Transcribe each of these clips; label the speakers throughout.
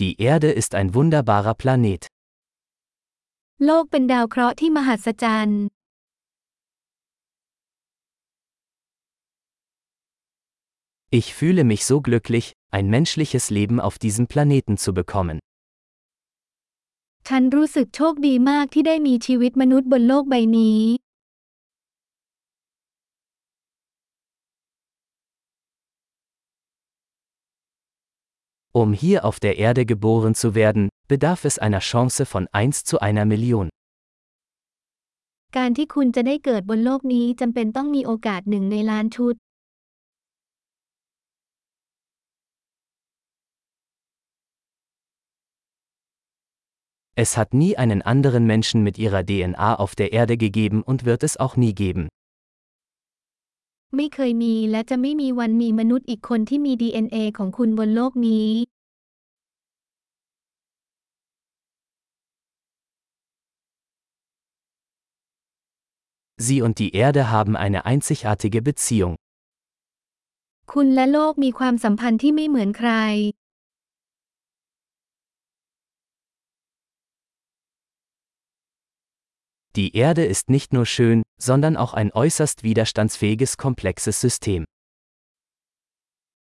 Speaker 1: Die Erde ist ein wunderbarer Planet.
Speaker 2: โลกเป็นดาวเคราะห์ที่มหัศจรรย์
Speaker 1: Ich fühle mich so glücklich, ein menschliches Leben auf diesem Planeten zu bekommen.
Speaker 2: ฉันรู้สึกโชคดีมากที่ได้มีชีวิตมนุษย์บนโลกใบนี้
Speaker 1: Um hier auf der Erde geboren zu werden, bedarf es einer Chance von 1 zu einer Million.
Speaker 2: การที่คุณจะได้เกิดบนโลกนี้จำเป็นต้องมีโอกาสหนึ่งในล้านชุด
Speaker 1: Es hat nie einen anderen Menschen mit ihrer DNA auf der Erde gegeben und wird es auch nie geben.
Speaker 2: ไม่เคยมีและจะไม่มีวันมีมนุษย์อีกคนที่มี DNA ของคุณบนโลกนี้
Speaker 1: Sie und die Erde haben eine einzigartige Beziehung.
Speaker 2: คุณและโลกมีความสัมพันธ์ที่ไม่เหมือนใคร
Speaker 1: Die Erde ist nicht nur schön, sondern auch ein äußerst widerstandsfähiges komplexes System.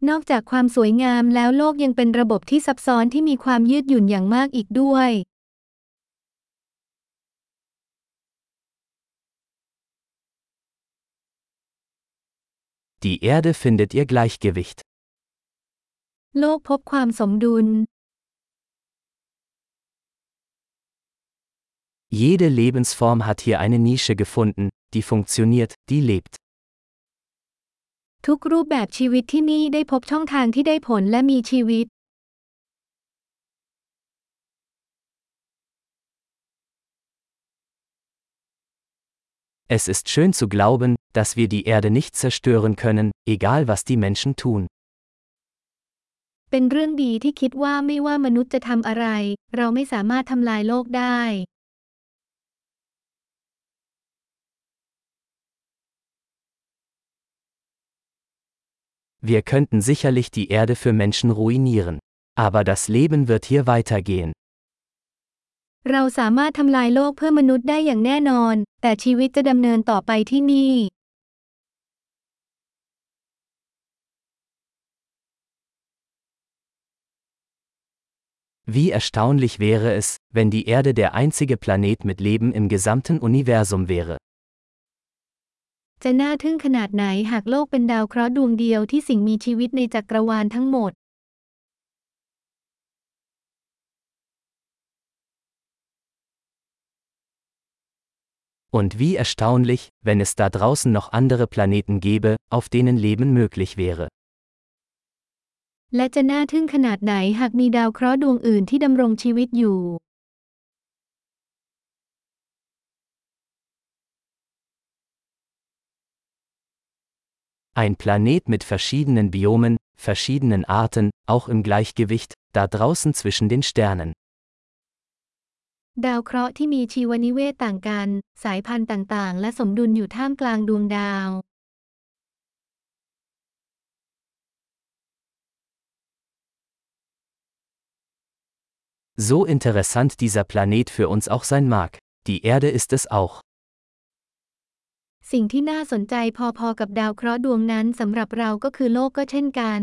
Speaker 2: นอกจากความสวยงามแล้วโลกยังเป็นระบบที่ซับซ้อนที่มีความยืดหยุ่นอย่างมากอีกด้วย
Speaker 1: Die Erde findet ihr Gleichgewicht.
Speaker 2: โลกพบความสมดุล
Speaker 1: Jede Lebensform hat hier eine Nische gefunden, die funktioniert, die lebt.
Speaker 2: ทุกรูปแบบชีวิตที่นี่ได้พบช่องทางที่ได้ผลและมีชีวิต
Speaker 1: Es ist schön zu glauben, dass wir die Erde nicht zerstören können, egal was die Menschen tun.
Speaker 2: เป็นเรื่องดีที่คิดว่าไม่ว่ามนุษย์จะทำอะไร เราไม่สามารถทำลายโลกได้
Speaker 1: Wir könnten sicherlich die Erde für Menschen ruinieren. Aber das Leben wird hier weitergehen.
Speaker 2: เราสามารถทำลายโลกเพื่อมนุษย์ได้อย่างแน่นอน แต่ชีวิตจะดำเนินต่อไปที่นี่
Speaker 1: Wie erstaunlich wäre es, wenn die Erde der einzige Planet mit Leben im gesamten Universum wäre.
Speaker 2: จะน่าทึ่งขนาดไหนหากโลกเป็นดาวเคราะห์ดวงเดียวที่สิ่งมีชีวิตในจักรวาลทั้งหมด
Speaker 1: Und wie erstaunlich, wenn es da draußen noch andere Planeten gäbe, auf denen Leben möglich wäre.
Speaker 2: และจะน่าทึ่งขนาดไหนหากมีดาวเคราะห์ดวงอื่นที่ดำรงชีวิตอยู่
Speaker 1: Ein Planet mit verschiedenen Biomen, verschiedenen Arten, auch im Gleichgewicht, da draußen zwischen den Sternen.
Speaker 2: ดาวเคราะห์ที่มีชีวนิเวศต่างกัน สายพันธุ์ต่างๆ และสมดุลอยู่ท่ามกลางดวงดาว
Speaker 1: So interessant dieser Planet für uns auch sein mag. Die Erde ist es auch.
Speaker 2: สิ่งที่น่าสนใจพอๆกับดาวเคราะห์ดวงนั้นสำหรับเราก็คือโลกก็เช่นกัน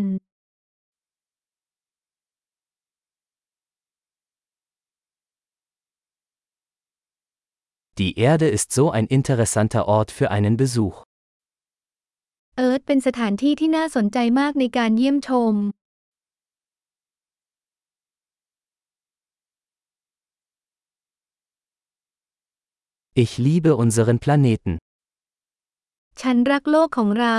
Speaker 1: Die Erde ist so ein interessanter Ort für einen Besuch.
Speaker 2: เอิร์ธเป็นสถานที่ที่น่าสนใจมากในการเยี่ยมชม
Speaker 1: Ich liebe unseren Planeten.
Speaker 2: ฉันรักโลกของเรา